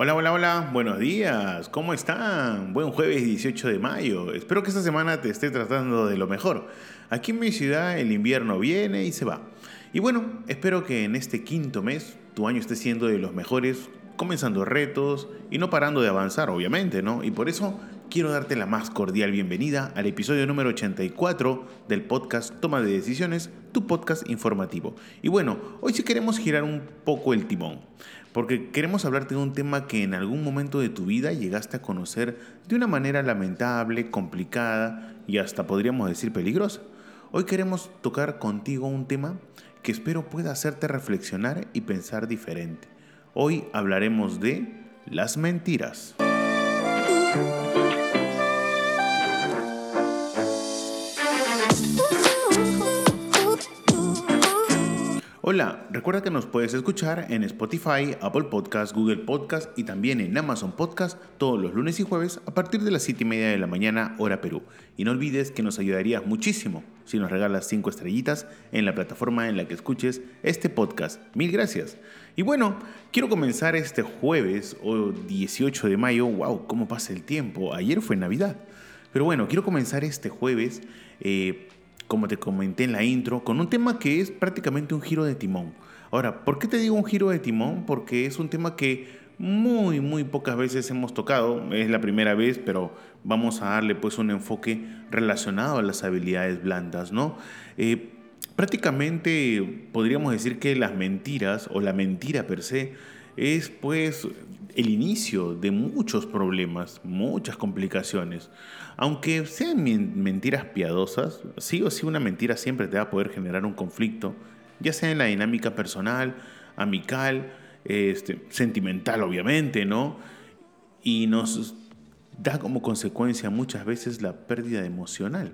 Hola, hola, hola, buenos días, ¿cómo están? Buen jueves 18 de mayo. Espero que esta semana te esté tratando de lo mejor. Aquí en mi ciudad el invierno viene y se va. Y bueno, espero que en este quinto mes tu año esté siendo de los mejores, comenzando retos y no parando de avanzar, obviamente, ¿no? Y por eso quiero darte la más cordial bienvenida al episodio número 84 del podcast Toma de Decisiones, tu podcast informativo. Y bueno, hoy sí queremos girar un poco el timón porque queremos hablarte de un tema que en algún momento de tu vida llegaste a conocer de una manera lamentable, complicada y hasta podríamos decir peligrosa. Hoy queremos tocar contigo un tema que espero pueda hacerte reflexionar y pensar diferente. Hoy hablaremos de las mentiras. Hola, recuerda que nos puedes escuchar en Spotify, Apple Podcast, Google Podcast y también en Amazon Podcast todos los lunes y jueves a partir de las 7 y media de la mañana, hora Perú. Y no olvides que nos ayudarías muchísimo si nos regalas 5 estrellitas en la plataforma en la que escuches este podcast. Mil gracias. Y bueno, quiero comenzar este jueves o 18 de mayo. ¡Wow! ¿Cómo pasa el tiempo? Ayer fue Navidad. Pero bueno, quiero comenzar este jueves. Eh, como te comenté en la intro, con un tema que es prácticamente un giro de timón. Ahora, ¿por qué te digo un giro de timón? Porque es un tema que muy, muy pocas veces hemos tocado. Es la primera vez, pero vamos a darle pues un enfoque relacionado a las habilidades blandas, ¿no? Eh, prácticamente podríamos decir que las mentiras o la mentira per se es pues el inicio de muchos problemas, muchas complicaciones. Aunque sean mentiras piadosas, sí o sí una mentira siempre te va a poder generar un conflicto, ya sea en la dinámica personal, amical, este, sentimental obviamente, ¿no? Y nos da como consecuencia muchas veces la pérdida emocional.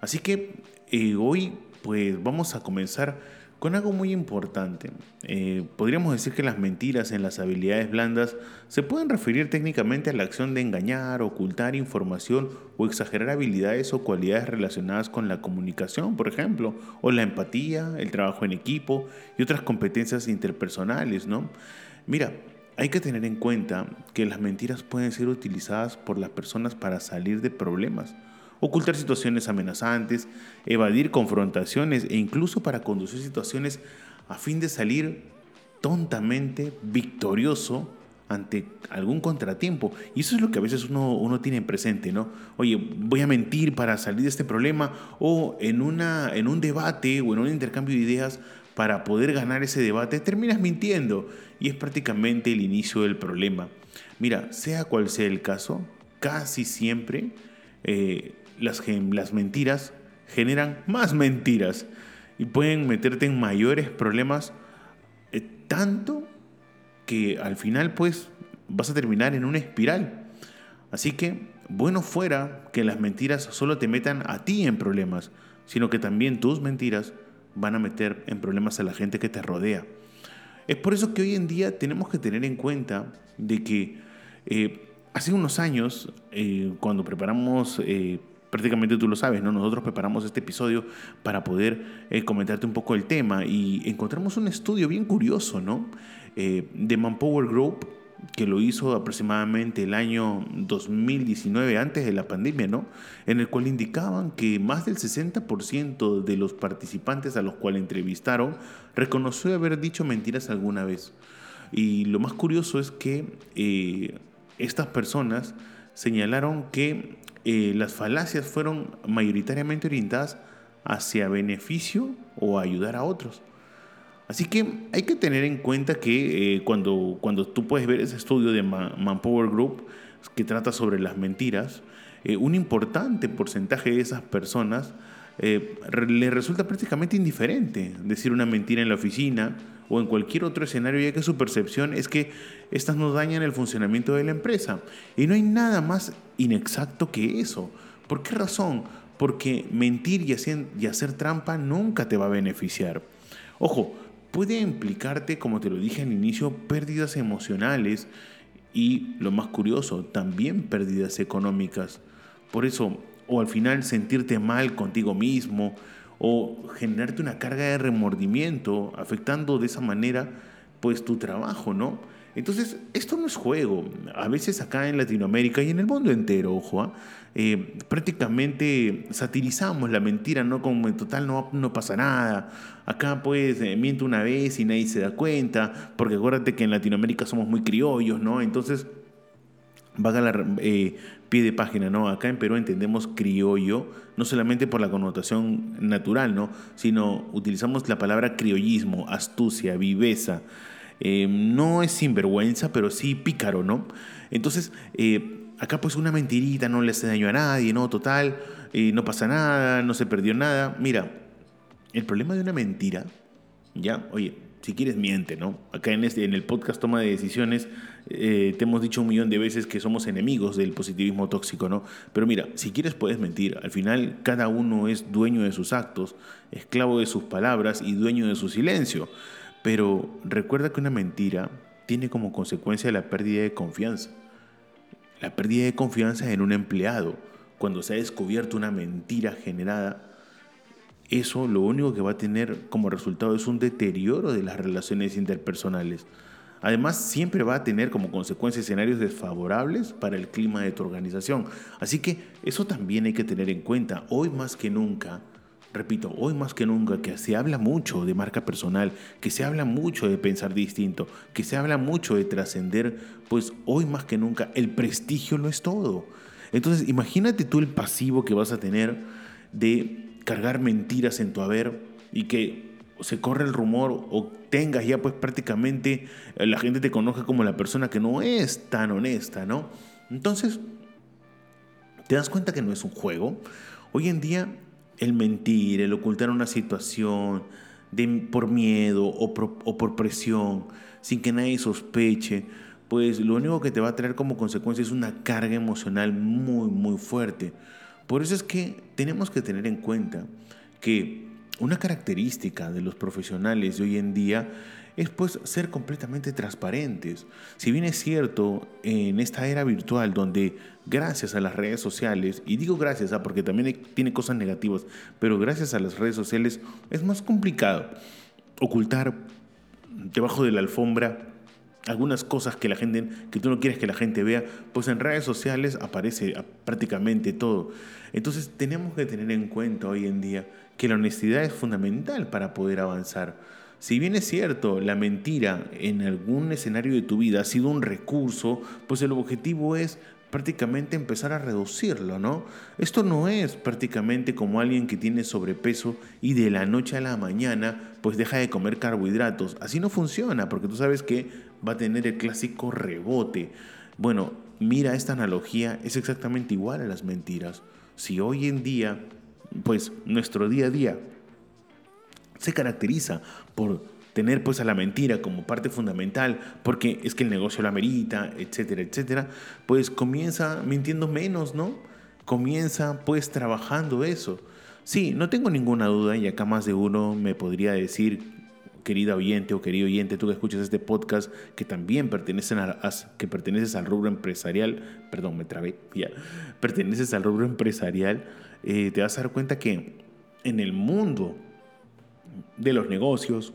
Así que eh, hoy pues vamos a comenzar con algo muy importante. Eh, podríamos decir que las mentiras en las habilidades blandas se pueden referir técnicamente a la acción de engañar, ocultar información o exagerar habilidades o cualidades relacionadas con la comunicación, por ejemplo, o la empatía, el trabajo en equipo y otras competencias interpersonales, ¿no? Mira, hay que tener en cuenta que las mentiras pueden ser utilizadas por las personas para salir de problemas ocultar situaciones amenazantes, evadir confrontaciones e incluso para conducir situaciones a fin de salir tontamente victorioso ante algún contratiempo. Y eso es lo que a veces uno, uno tiene presente, ¿no? Oye, voy a mentir para salir de este problema o en, una, en un debate o en un intercambio de ideas para poder ganar ese debate, terminas mintiendo y es prácticamente el inicio del problema. Mira, sea cual sea el caso, casi siempre eh, las, las mentiras generan más mentiras y pueden meterte en mayores problemas, eh, tanto que al final pues vas a terminar en una espiral. Así que bueno fuera que las mentiras solo te metan a ti en problemas, sino que también tus mentiras van a meter en problemas a la gente que te rodea. Es por eso que hoy en día tenemos que tener en cuenta de que eh, hace unos años, eh, cuando preparamos prácticamente tú lo sabes, ¿no? Nosotros preparamos este episodio para poder eh, comentarte un poco el tema y encontramos un estudio bien curioso, ¿no? Eh, de Manpower Group, que lo hizo aproximadamente el año 2019, antes de la pandemia, ¿no? En el cual indicaban que más del 60% de los participantes a los cuales entrevistaron reconoció haber dicho mentiras alguna vez. Y lo más curioso es que eh, estas personas señalaron que eh, las falacias fueron mayoritariamente orientadas hacia beneficio o ayudar a otros. Así que hay que tener en cuenta que eh, cuando, cuando tú puedes ver ese estudio de Manpower Group que trata sobre las mentiras, eh, un importante porcentaje de esas personas le resulta prácticamente indiferente decir una mentira en la oficina o en cualquier otro escenario, ya que su percepción es que estas no dañan el funcionamiento de la empresa. Y no hay nada más inexacto que eso. ¿Por qué razón? Porque mentir y hacer, y hacer trampa nunca te va a beneficiar. Ojo, puede implicarte, como te lo dije al inicio, pérdidas emocionales y, lo más curioso, también pérdidas económicas. Por eso, o al final sentirte mal contigo mismo, o generarte una carga de remordimiento, afectando de esa manera pues tu trabajo, ¿no? Entonces, esto no es juego. A veces acá en Latinoamérica y en el mundo entero, ojo, ¿ah? eh, prácticamente satirizamos la mentira, ¿no? Como en total no, no pasa nada. Acá pues eh, miente una vez y nadie se da cuenta, porque acuérdate que en Latinoamérica somos muy criollos, ¿no? Entonces, vaga la eh, pie de página, ¿no? Acá en Perú entendemos criollo, no solamente por la connotación natural, ¿no? Sino utilizamos la palabra criollismo, astucia, viveza. Eh, no es sinvergüenza, pero sí pícaro, ¿no? Entonces, eh, acá pues una mentirita no le hace daño a nadie, ¿no? Total, eh, no pasa nada, no se perdió nada. Mira, el problema de una mentira, ya, oye, si quieres miente, ¿no? Acá en, este, en el podcast Toma de Decisiones te hemos dicho un millón de veces que somos enemigos del positivismo tóxico, ¿no? Pero mira, si quieres puedes mentir. Al final cada uno es dueño de sus actos, esclavo de sus palabras y dueño de su silencio. Pero recuerda que una mentira tiene como consecuencia la pérdida de confianza. La pérdida de confianza en un empleado. Cuando se ha descubierto una mentira generada, eso lo único que va a tener como resultado es un deterioro de las relaciones interpersonales. Además, siempre va a tener como consecuencia escenarios desfavorables para el clima de tu organización. Así que eso también hay que tener en cuenta. Hoy más que nunca, Repito, hoy más que nunca que se habla mucho de marca personal, que se habla mucho de pensar distinto, que se habla mucho de trascender, pues hoy más que nunca el prestigio lo es todo. Entonces imagínate tú el pasivo que vas a tener de cargar mentiras en tu haber y que se corre el rumor o tengas ya pues prácticamente eh, la gente te conozca como la persona que no es tan honesta, ¿no? Entonces, ¿te das cuenta que no es un juego? Hoy en día el mentir, el ocultar una situación de, por miedo o por, o por presión, sin que nadie sospeche, pues lo único que te va a traer como consecuencia es una carga emocional muy, muy fuerte. Por eso es que tenemos que tener en cuenta que una característica de los profesionales de hoy en día es pues ser completamente transparentes. Si bien es cierto, en esta era virtual donde gracias a las redes sociales, y digo gracias a ¿ah? porque también tiene cosas negativas, pero gracias a las redes sociales es más complicado ocultar debajo de la alfombra algunas cosas que la gente que tú no quieres que la gente vea, pues en redes sociales aparece prácticamente todo. Entonces tenemos que tener en cuenta hoy en día que la honestidad es fundamental para poder avanzar. Si bien es cierto, la mentira en algún escenario de tu vida ha sido un recurso, pues el objetivo es prácticamente empezar a reducirlo, ¿no? Esto no es prácticamente como alguien que tiene sobrepeso y de la noche a la mañana pues deja de comer carbohidratos. Así no funciona, porque tú sabes que va a tener el clásico rebote. Bueno, mira, esta analogía es exactamente igual a las mentiras. Si hoy en día, pues nuestro día a día se caracteriza por tener pues a la mentira como parte fundamental, porque es que el negocio la amerita, etcétera, etcétera, pues comienza mintiendo menos, ¿no? Comienza pues trabajando eso. Sí, no tengo ninguna duda y acá más de uno me podría decir, querida oyente o querido oyente, tú que escuchas este podcast, que también pertenecen a, que perteneces al rubro empresarial, perdón, me trabé, ya, perteneces al rubro empresarial, eh, te vas a dar cuenta que en el mundo de los negocios,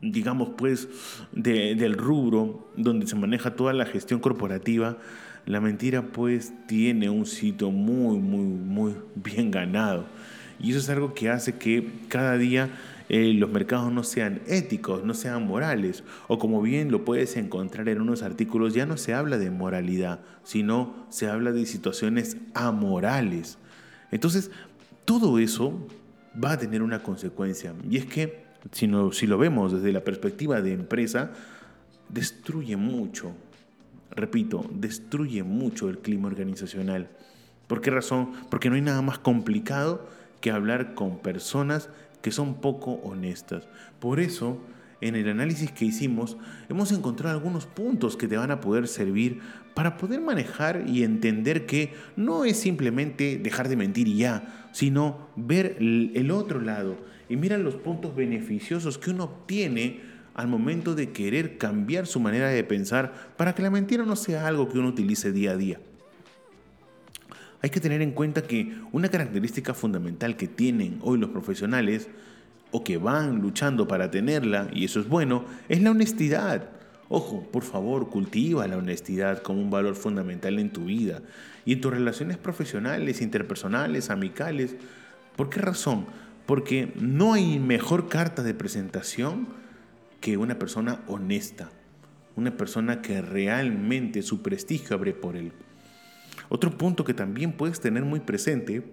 digamos pues del rubro donde se maneja toda la gestión corporativa, la mentira pues tiene un sitio muy, muy, muy bien ganado. Y eso es algo que hace que cada día eh, los mercados no sean éticos, no sean morales. O como bien lo puedes encontrar en unos artículos, ya no se habla de moralidad, sino se habla de situaciones amorales. Entonces, todo eso va a tener una consecuencia. Y es que, si, si lo vemos desde la perspectiva de empresa, destruye mucho, repito, destruye mucho el clima organizacional. ¿Por qué razón? Porque no hay nada más complicado que hablar con personas que son poco honestas. Por eso, en el análisis que hicimos, hemos encontrado algunos puntos que te van a poder servir para poder manejar y entender que no es simplemente dejar de mentir y ya, sino ver el otro lado y mira los puntos beneficiosos que uno obtiene al momento de querer cambiar su manera de pensar para que la mentira no sea algo que uno utilice día a día. Hay que tener en cuenta que una característica fundamental que tienen hoy los profesionales o que van luchando para tenerla, y eso es bueno, es la honestidad. Ojo, por favor, cultiva la honestidad como un valor fundamental en tu vida y en tus relaciones profesionales, interpersonales, amicales. ¿Por qué razón? Porque no hay mejor carta de presentación que una persona honesta, una persona que realmente su prestigio abre por él. Otro punto que también puedes tener muy presente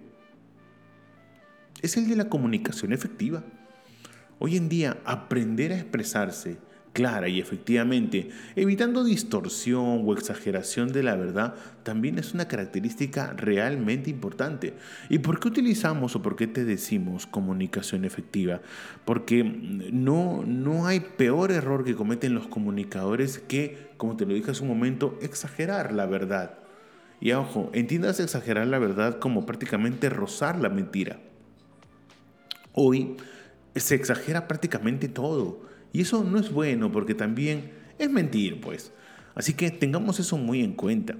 es el de la comunicación efectiva. Hoy en día, aprender a expresarse clara y efectivamente, evitando distorsión o exageración de la verdad, también es una característica realmente importante. ¿Y por qué utilizamos o por qué te decimos comunicación efectiva? Porque no, no hay peor error que cometen los comunicadores que, como te lo dije hace un momento, exagerar la verdad. Y ojo, entiendas exagerar la verdad como prácticamente rozar la mentira. Hoy se exagera prácticamente todo. Y eso no es bueno porque también es mentir, pues. Así que tengamos eso muy en cuenta.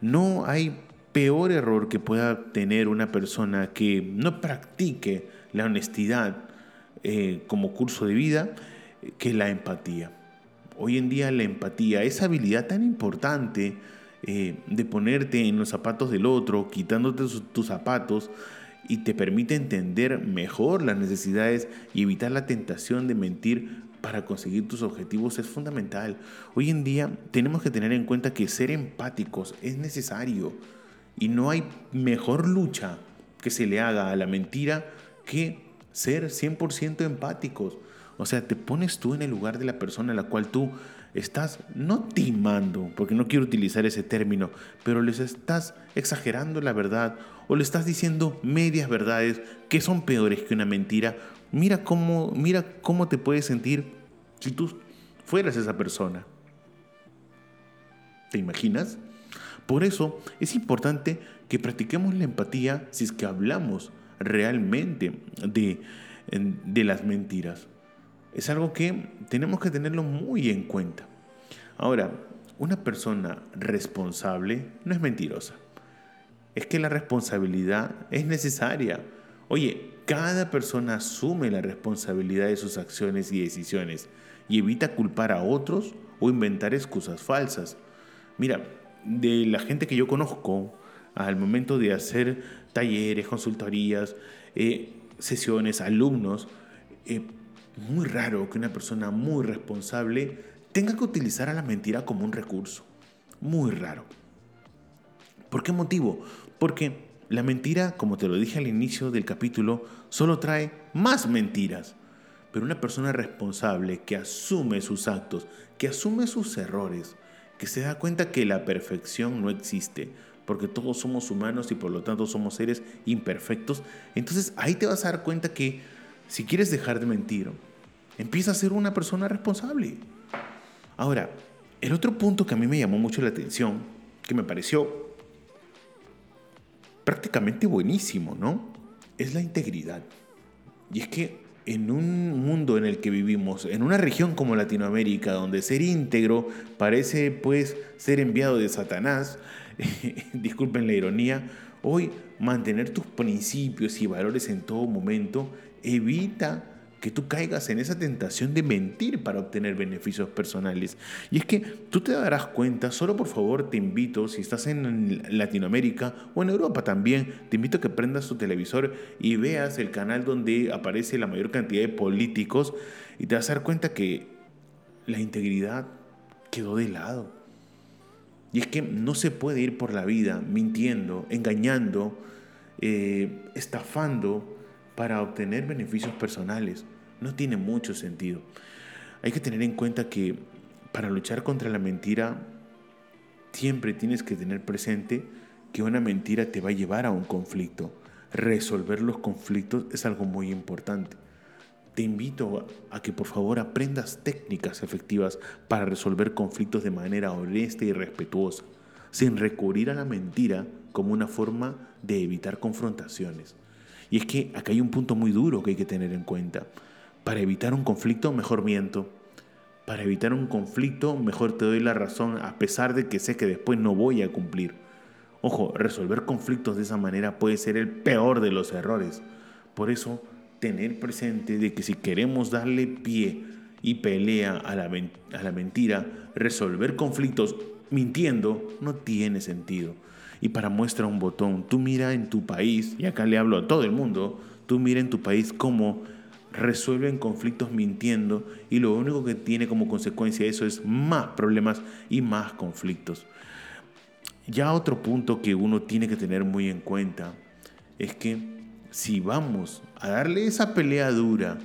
No hay peor error que pueda tener una persona que no practique la honestidad eh, como curso de vida que la empatía. Hoy en día la empatía, esa habilidad tan importante, eh, de ponerte en los zapatos del otro, quitándote tus zapatos y te permite entender mejor las necesidades y evitar la tentación de mentir para conseguir tus objetivos es fundamental. Hoy en día tenemos que tener en cuenta que ser empáticos es necesario y no hay mejor lucha que se le haga a la mentira que ser 100% empáticos. O sea, te pones tú en el lugar de la persona a la cual tú estás no timando, porque no quiero utilizar ese término, pero les estás exagerando la verdad o le estás diciendo medias verdades que son peores que una mentira. Mira cómo, mira cómo te puedes sentir si tú fueras esa persona. ¿Te imaginas? Por eso es importante que practiquemos la empatía si es que hablamos realmente de, de las mentiras. Es algo que tenemos que tenerlo muy en cuenta. Ahora, una persona responsable no es mentirosa. Es que la responsabilidad es necesaria. Oye, cada persona asume la responsabilidad de sus acciones y decisiones y evita culpar a otros o inventar excusas falsas. Mira, de la gente que yo conozco, al momento de hacer talleres, consultorías, eh, sesiones, alumnos, eh, muy raro que una persona muy responsable tenga que utilizar a la mentira como un recurso. Muy raro. ¿Por qué motivo? Porque la mentira, como te lo dije al inicio del capítulo, solo trae más mentiras. Pero una persona responsable que asume sus actos, que asume sus errores, que se da cuenta que la perfección no existe, porque todos somos humanos y por lo tanto somos seres imperfectos, entonces ahí te vas a dar cuenta que si quieres dejar de mentir, empieza a ser una persona responsable. Ahora, el otro punto que a mí me llamó mucho la atención, que me pareció prácticamente buenísimo, ¿no? Es la integridad. Y es que en un mundo en el que vivimos, en una región como Latinoamérica, donde ser íntegro parece pues ser enviado de Satanás, disculpen la ironía, hoy mantener tus principios y valores en todo momento evita que tú caigas en esa tentación de mentir para obtener beneficios personales. Y es que tú te darás cuenta, solo por favor te invito, si estás en Latinoamérica o en Europa también, te invito a que prendas tu televisor y veas el canal donde aparece la mayor cantidad de políticos y te vas a dar cuenta que la integridad quedó de lado. Y es que no se puede ir por la vida mintiendo, engañando, eh, estafando para obtener beneficios personales. No tiene mucho sentido. Hay que tener en cuenta que para luchar contra la mentira siempre tienes que tener presente que una mentira te va a llevar a un conflicto. Resolver los conflictos es algo muy importante. te invito a que por favor aprendas técnicas efectivas para resolver conflictos de manera honesta y respetuosa, sin recurrir a la mentira como una forma de evitar confrontaciones. Y es que acá hay un punto muy duro que hay que tener en cuenta. Para evitar un conflicto, mejor miento. Para evitar un conflicto, mejor te doy la razón a pesar de que sé que después no voy a cumplir. Ojo, resolver conflictos de esa manera puede ser el peor de los errores. Por eso, tener presente de que si queremos darle pie y pelea a la, a la mentira, resolver conflictos mintiendo no tiene sentido. Y para muestra un botón, tú mira en tu país, y acá le hablo a todo el mundo, tú mira en tu país cómo resuelven conflictos mintiendo y lo único que tiene como consecuencia eso es más problemas y más conflictos. Ya otro punto que uno tiene que tener muy en cuenta es que si vamos a darle esa pelea dura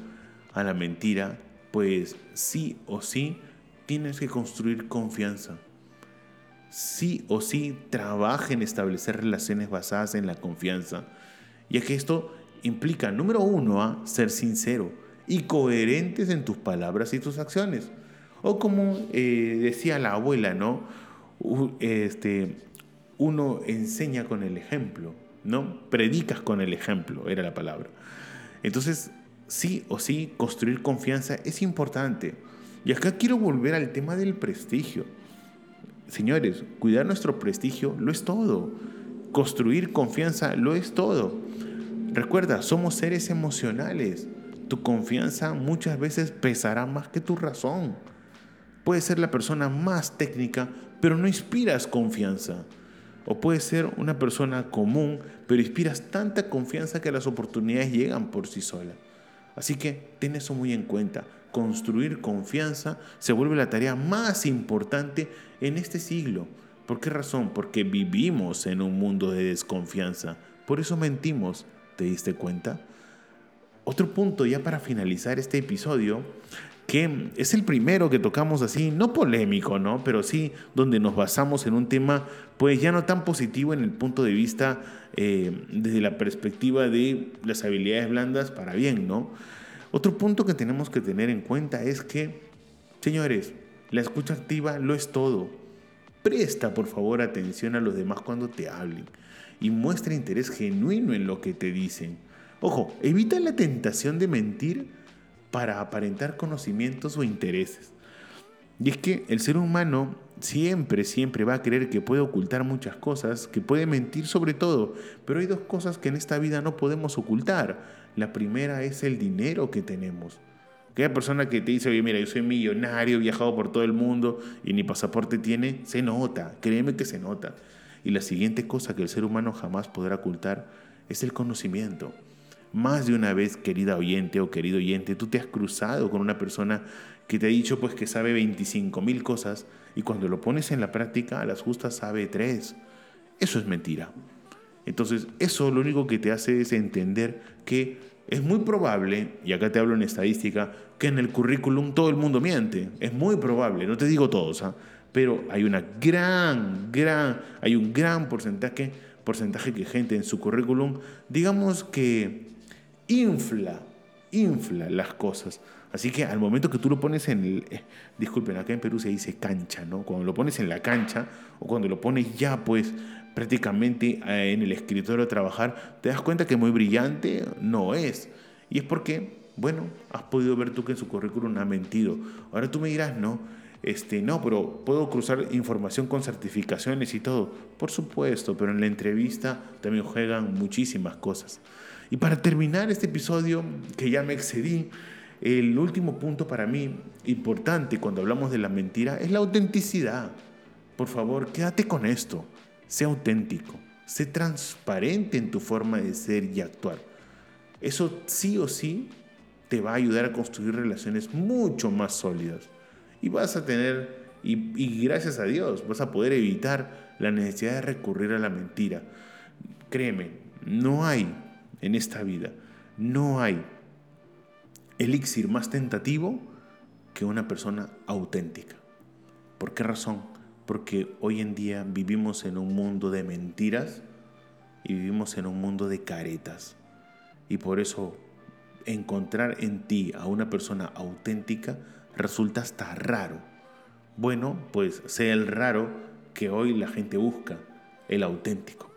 a la mentira, pues sí o sí tienes que construir confianza sí o sí trabaja en establecer relaciones basadas en la confianza. Y es que esto implica, número uno, a ser sincero y coherentes en tus palabras y tus acciones. O como eh, decía la abuela, ¿no? Este, uno enseña con el ejemplo, ¿no? Predicas con el ejemplo, era la palabra. Entonces, sí o sí, construir confianza es importante. Y acá quiero volver al tema del prestigio. Señores, cuidar nuestro prestigio lo es todo. Construir confianza lo es todo. Recuerda, somos seres emocionales. Tu confianza muchas veces pesará más que tu razón. Puedes ser la persona más técnica, pero no inspiras confianza. O puedes ser una persona común, pero inspiras tanta confianza que las oportunidades llegan por sí solas. Así que ten eso muy en cuenta construir confianza se vuelve la tarea más importante en este siglo. ¿Por qué razón? Porque vivimos en un mundo de desconfianza. Por eso mentimos. ¿Te diste cuenta? Otro punto ya para finalizar este episodio, que es el primero que tocamos así, no polémico, ¿no? Pero sí donde nos basamos en un tema, pues ya no tan positivo en el punto de vista eh, desde la perspectiva de las habilidades blandas para bien, ¿no? Otro punto que tenemos que tener en cuenta es que, señores, la escucha activa lo es todo. Presta por favor atención a los demás cuando te hablen y muestra interés genuino en lo que te dicen. Ojo, evita la tentación de mentir para aparentar conocimientos o intereses. Y es que el ser humano siempre, siempre va a creer que puede ocultar muchas cosas, que puede mentir sobre todo, pero hay dos cosas que en esta vida no podemos ocultar. La primera es el dinero que tenemos. Aquella persona que te dice, oye, mira, yo soy millonario, he viajado por todo el mundo y ni pasaporte tiene, se nota, créeme que se nota. Y la siguiente cosa que el ser humano jamás podrá ocultar es el conocimiento. Más de una vez, querida oyente o querido oyente, tú te has cruzado con una persona que te ha dicho pues que sabe 25 mil cosas y cuando lo pones en la práctica a las justas sabe tres. Eso es mentira. Entonces, eso lo único que te hace es entender que es muy probable, y acá te hablo en estadística, que en el currículum todo el mundo miente. Es muy probable, no te digo todos, ¿ah? pero hay una gran, gran, hay un gran porcentaje, porcentaje que gente en su currículum, digamos que infla, infla las cosas. Así que al momento que tú lo pones en el, eh, disculpen, acá en Perú se dice cancha, ¿no? Cuando lo pones en la cancha o cuando lo pones ya pues prácticamente eh, en el escritorio a trabajar, te das cuenta que muy brillante no es. Y es porque, bueno, has podido ver tú que en su currículum ha mentido. Ahora tú me dirás, no, este, no, pero puedo cruzar información con certificaciones y todo. Por supuesto, pero en la entrevista también juegan muchísimas cosas. Y para terminar este episodio, que ya me excedí, el último punto para mí importante cuando hablamos de la mentira es la autenticidad. Por favor, quédate con esto. Sé auténtico, sé transparente en tu forma de ser y actuar. Eso sí o sí te va a ayudar a construir relaciones mucho más sólidas. Y vas a tener, y, gracias a Dios, vas a poder evitar la necesidad de recurrir a la mentira. Créeme, no hay en esta vida, no hay elixir más tentativo que una persona auténtica. ¿Por qué razón? porque hoy en día vivimos en un mundo de mentiras y vivimos en un mundo de caretas. Y por eso encontrar en ti a una persona auténtica resulta hasta raro. Bueno, pues sea el raro que hoy la gente busca, el auténtico.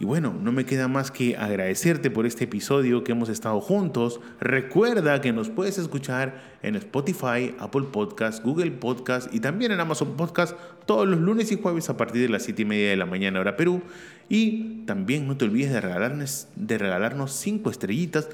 Y bueno, no me queda más que agradecerte por este episodio que hemos estado juntos. Recuerda que nos puedes escuchar en Spotify, Apple Podcast, Google Podcast y también en Amazon Podcast todos los lunes y jueves a partir de las 7 y media de la mañana hora Perú. Y también no te olvides de regalarnos, de regalarnos cinco estrellitas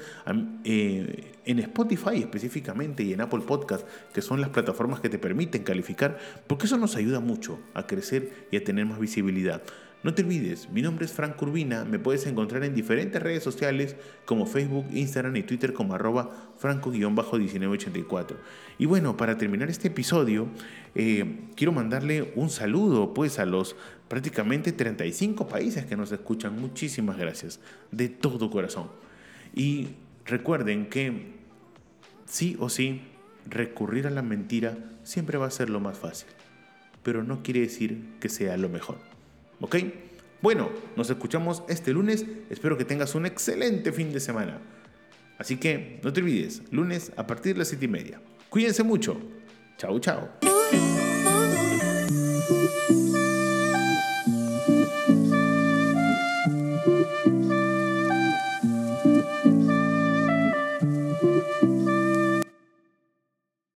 eh, en Spotify específicamente y en Apple Podcast, que son las plataformas que te permiten calificar, porque eso nos ayuda mucho a crecer y a tener más visibilidad. No te olvides, mi nombre es Frank Urbina, me puedes encontrar en diferentes redes sociales como Facebook, Instagram y Twitter como arroba franco-1984. Y bueno, para terminar este episodio, eh, quiero mandarle un saludo pues a los prácticamente 35 países que nos escuchan. Muchísimas gracias, de todo corazón. Y recuerden que sí o sí, recurrir a la mentira siempre va a ser lo más fácil, pero no quiere decir que sea lo mejor. ¿Ok? Bueno, nos escuchamos este lunes. Espero que tengas un excelente fin de semana. Así que no te olvides, lunes a partir de las 7 y media. Cuídense mucho. Chao, chao.